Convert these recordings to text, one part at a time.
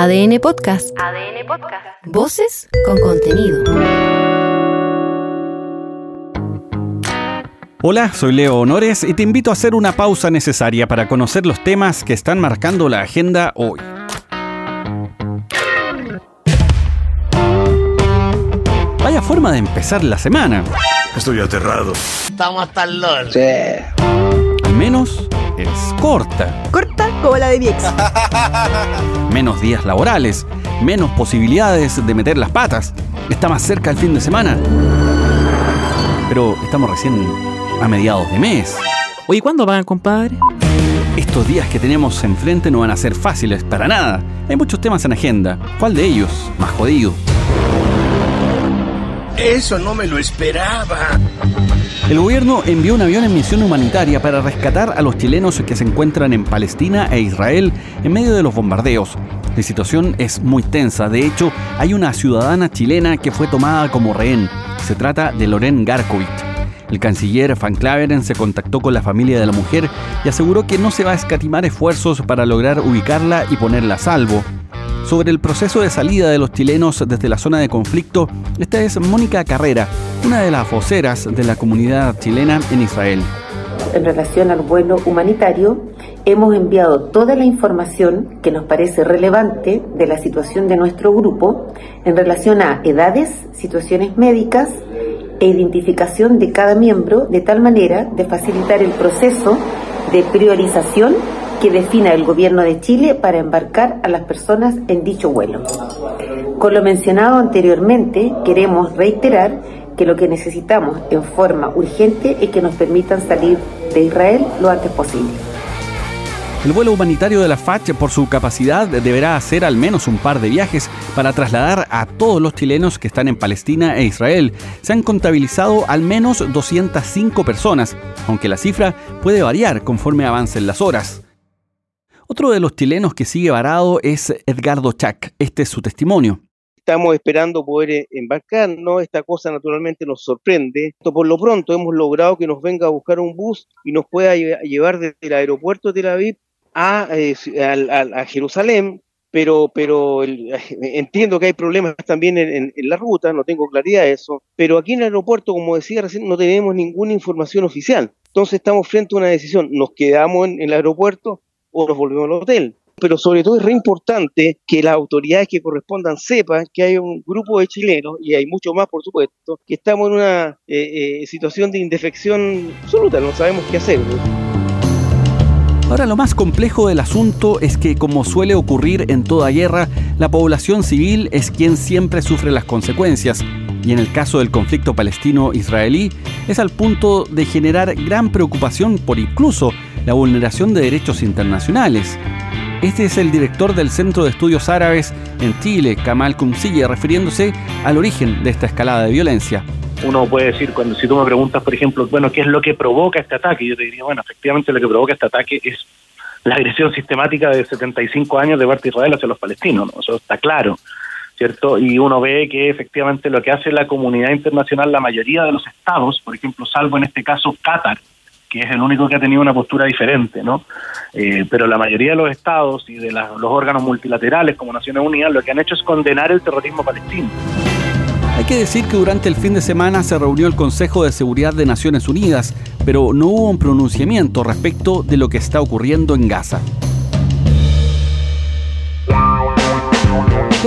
ADN Podcast. ADN Podcast. Voces con contenido. Hola, soy Leo Honores y te invito a hacer una pausa necesaria para conocer los temas que están marcando la agenda hoy. Vaya forma de empezar la semana. Estoy aterrado. Estamos hasta el LOL. Al menos es corta. Corta como la de mi ex. Menos días laborales, menos posibilidades de meter las patas. Está más cerca el fin de semana. Pero estamos recién a mediados de mes. Oye, ¿cuándo van, compadre? Estos días que tenemos enfrente no van a ser fáciles para nada. Hay muchos temas en agenda. ¿Cuál de ellos? Más jodido. Eso no me lo esperaba. El gobierno envió un avión en misión humanitaria para rescatar a los chilenos que se encuentran en Palestina e Israel en medio de los bombardeos. La situación es muy tensa. De hecho, hay una ciudadana chilena que fue tomada como rehén. Se trata de Loren Garkovich. El canciller Van Claveren se contactó con la familia de la mujer y aseguró que no se va a escatimar esfuerzos para lograr ubicarla y ponerla a salvo. Sobre el proceso de salida de los chilenos desde la zona de conflicto, esta es Mónica Carrera, una de las voceras de la comunidad chilena en Israel. En relación al vuelo humanitario, hemos enviado toda la información que nos parece relevante de la situación de nuestro grupo en relación a edades, situaciones médicas e identificación de cada miembro de tal manera de facilitar el proceso de priorización que defina el gobierno de Chile para embarcar a las personas en dicho vuelo. Con lo mencionado anteriormente, queremos reiterar que lo que necesitamos en forma urgente es que nos permitan salir de Israel lo antes posible. El vuelo humanitario de la FACH, por su capacidad, deberá hacer al menos un par de viajes para trasladar a todos los chilenos que están en Palestina e Israel. Se han contabilizado al menos 205 personas, aunque la cifra puede variar conforme avancen las horas. Otro de los chilenos que sigue varado es Edgardo Chac. Este es su testimonio. Estamos esperando poder eh, embarcarnos. Esta cosa naturalmente nos sorprende. Por lo pronto hemos logrado que nos venga a buscar un bus y nos pueda llevar desde el aeropuerto de Tel Aviv a, eh, Jerusalén, pero, pero el, entiendo que hay problemas también en, la ruta, no tengo claridad de eso, pero aquí en el aeropuerto, como decía recién, no tenemos ninguna información oficial. Entonces estamos frente a una decisión, nos quedamos en el aeropuerto o nos volvemos al hotel. Pero sobre todo es re importante que las autoridades que correspondan sepan que hay un grupo de chilenos, y hay mucho más por supuesto, que estamos en una eh, eh, situación de indefección absoluta, no sabemos qué hacer. Ahora lo más complejo del asunto es que, como suele ocurrir en toda guerra, la población civil es quien siempre sufre las consecuencias, y en el caso del conflicto palestino-israelí es al punto de generar gran preocupación por incluso la vulneración de derechos internacionales. Este es el director del Centro de Estudios Árabes en Chile, Kamal Kumsiye, refiriéndose al origen de esta escalada de violencia uno puede decir, cuando si tú me preguntas, por ejemplo, bueno, ¿qué es lo que provoca este ataque? Yo te diría, bueno, efectivamente lo que provoca este ataque es la agresión sistemática de 75 años de parte de Israel hacia los palestinos, ¿no? eso está claro, ¿cierto? Y uno ve que efectivamente lo que hace la comunidad internacional, la mayoría de los estados, por ejemplo, salvo en este caso Qatar, que es el único que ha tenido una postura diferente, ¿no? Eh, pero la mayoría de los estados y de los órganos multilaterales como Naciones Unidas lo que han hecho es condenar el terrorismo palestino. Hay que decir que durante el fin de semana se reunió el Consejo de Seguridad de Naciones Unidas, pero no hubo un pronunciamiento respecto de lo que está ocurriendo en Gaza.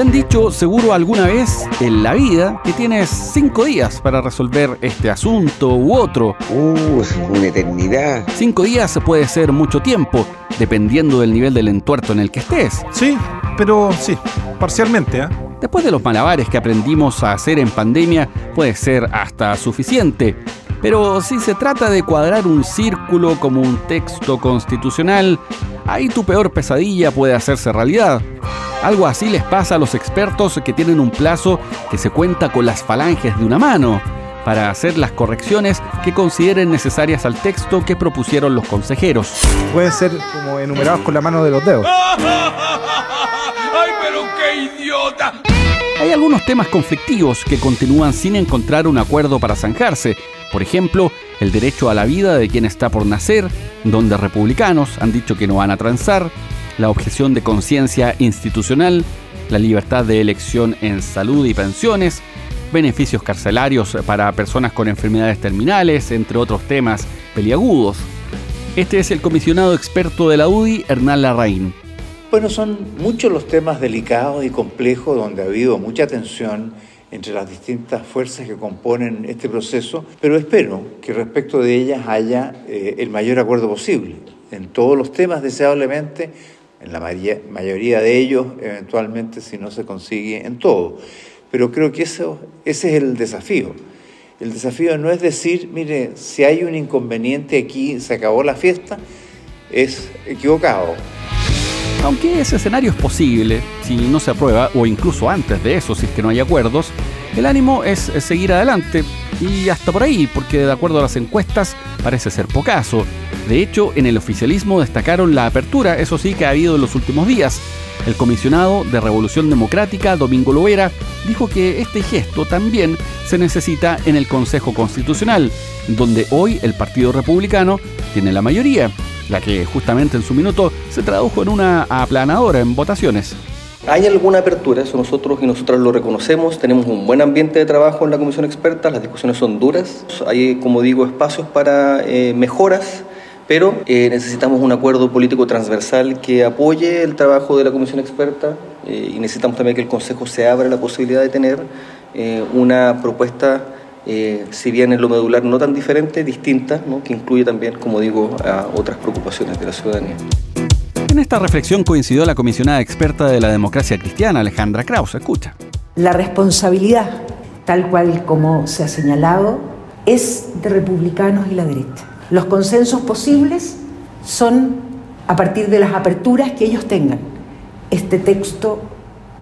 Te han dicho seguro alguna vez en la vida que tienes cinco días para resolver este asunto u otro. Uh, una eternidad. Cinco días puede ser mucho tiempo, dependiendo del nivel del entuerto en el que estés. Sí, pero sí, parcialmente, ¿eh? Después de los malabares que aprendimos a hacer en pandemia, puede ser hasta suficiente. Pero si se trata de cuadrar un círculo como un texto constitucional, ahí tu peor pesadilla puede hacerse realidad. Algo así les pasa a los expertos que tienen un plazo que se cuenta con las falanges de una mano para hacer las correcciones que consideren necesarias al texto que propusieron los consejeros. Pueden ser como enumerados con la mano de los dedos. ¡Ay, pero qué idiota! Hay algunos temas conflictivos que continúan sin encontrar un acuerdo para zanjarse. Por ejemplo, el derecho a la vida de quien está por nacer, donde republicanos han dicho que no van a transar, la objeción de conciencia institucional, la libertad de elección en salud y pensiones, beneficios carcelarios para personas con enfermedades terminales, entre otros temas peliagudos. Este es el comisionado experto de la UDI, Hernán Larraín. Bueno, son muchos los temas delicados y complejos donde ha habido mucha tensión entre las distintas fuerzas que componen este proceso, pero espero que respecto de ellas haya eh, el mayor acuerdo posible. En todos los temas, deseablemente, en la mayoría de ellos, eventualmente, si no se consigue en todo. Pero creo que ese es el desafío. El desafío no es decir, mire, si hay un inconveniente aquí, se acabó la fiesta, es equivocado. Aunque ese escenario es posible, si no se aprueba, o incluso antes de eso, si es que no hay acuerdos, el ánimo es seguir adelante, y hasta por ahí, porque de acuerdo a las encuestas parece ser pocaso. De hecho, en el oficialismo destacaron la apertura, eso sí, que ha habido en los últimos días. El comisionado de Revolución Democrática, Domingo Loera, dijo que este gesto también se necesita en el Consejo Constitucional, donde hoy el Partido Republicano tiene la mayoría, la que justamente en su minuto se tradujo en una aplanadora en votaciones. Hay alguna apertura, eso nosotros y nosotros lo reconocemos, tenemos un buen ambiente de trabajo en la comisión experta, las discusiones son duras, hay, como digo, espacios para eh, mejoras pero eh, necesitamos un acuerdo político transversal que apoye el trabajo de la comisión experta eh, y necesitamos también que el Consejo se abra la posibilidad de tener una propuesta, si bien en lo medular no tan diferente, distinta, que incluye también, como digo, a otras preocupaciones de la ciudadanía. En esta reflexión coincidió la comisionada experta de la democracia cristiana, Alejandra Krause. Escucha. La responsabilidad, tal cual como se ha señalado, es de republicanos y la derecha los consensos posibles son a partir de las aperturas que ellos tengan. Este texto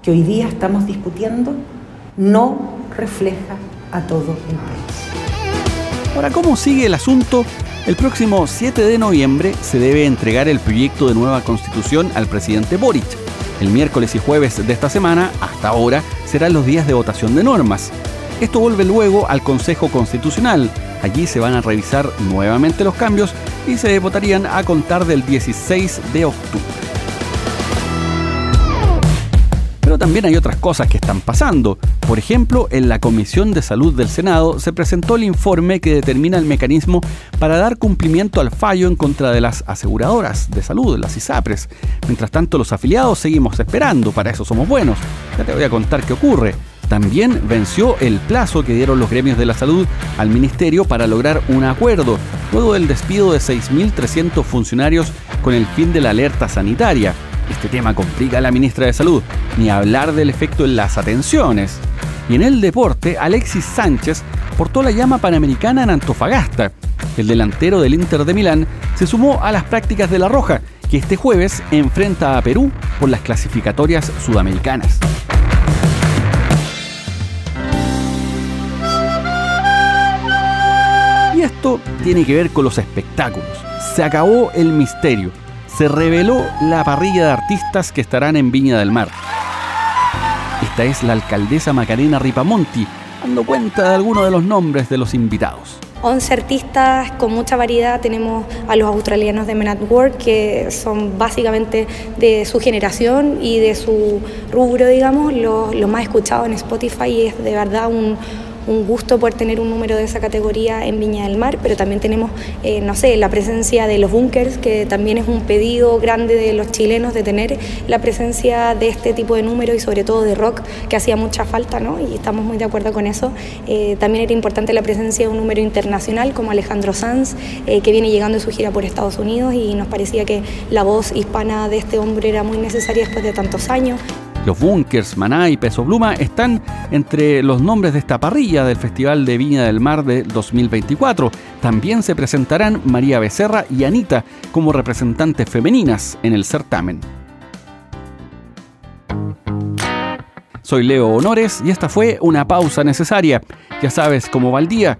que hoy día estamos discutiendo no refleja a todo el país. Ahora, ¿cómo sigue el asunto? El próximo 7 de noviembre se debe entregar el proyecto de nueva constitución al presidente Boric. El miércoles y jueves de esta semana, hasta ahora, serán los días de votación de normas. Esto vuelve luego al Consejo Constitucional. Allí se van a revisar nuevamente los cambios y se votarían a contar del 16 de octubre. Pero también hay otras cosas que están pasando. Por ejemplo, en la Comisión de Salud del Senado se presentó el informe que determina el mecanismo para dar cumplimiento al fallo en contra de las aseguradoras de salud, las ISAPRES. Mientras tanto, los afiliados seguimos esperando, para eso somos buenos. Ya te voy a contar qué ocurre. También venció el plazo que dieron los gremios de la salud al ministerio para lograr un acuerdo, luego del despido de 6.300 funcionarios con el fin de la alerta sanitaria. Este tema complica a la ministra de Salud, ni hablar del efecto en las atenciones. Y en el deporte, Alexis Sánchez portó la llama panamericana en Antofagasta. El delantero del Inter de Milán se sumó a las prácticas de La Roja, que este jueves enfrenta a Perú por las clasificatorias sudamericanas. Y esto tiene que ver con los espectáculos. Se acabó el misterio. Se reveló la parrilla de artistas que estarán en Viña del Mar. Esta es la alcaldesa Macarena Ripamonti, dando cuenta de algunos de los nombres de los invitados. 11 artistas con mucha variedad. Tenemos a los australianos de Men at Work, que son básicamente de su generación y de su rubro, digamos, lo, lo más escuchado en Spotify. Es de verdad un, un gusto poder tener un número de esa categoría en Viña del Mar, pero también tenemos, eh, no sé, la presencia de los bunkers, que también es un pedido grande de los chilenos de tener la presencia de este tipo de número y sobre todo de rock, que hacía mucha falta, ¿no? Y estamos muy de acuerdo con eso. Eh, también era importante la presencia de un número internacional como Alejandro Sanz, eh, que viene llegando en su gira por Estados Unidos y nos parecía que la voz hispana de este hombre era muy necesaria después de tantos años. Los Bunkers, Maná y Peso Bluma están entre los nombres de esta parrilla del Festival de Viña del Mar de 2024. También se presentarán María Becerra y Anita como representantes femeninas en el certamen. Soy Leo Honores y esta fue una pausa necesaria. Ya sabes cómo va el día.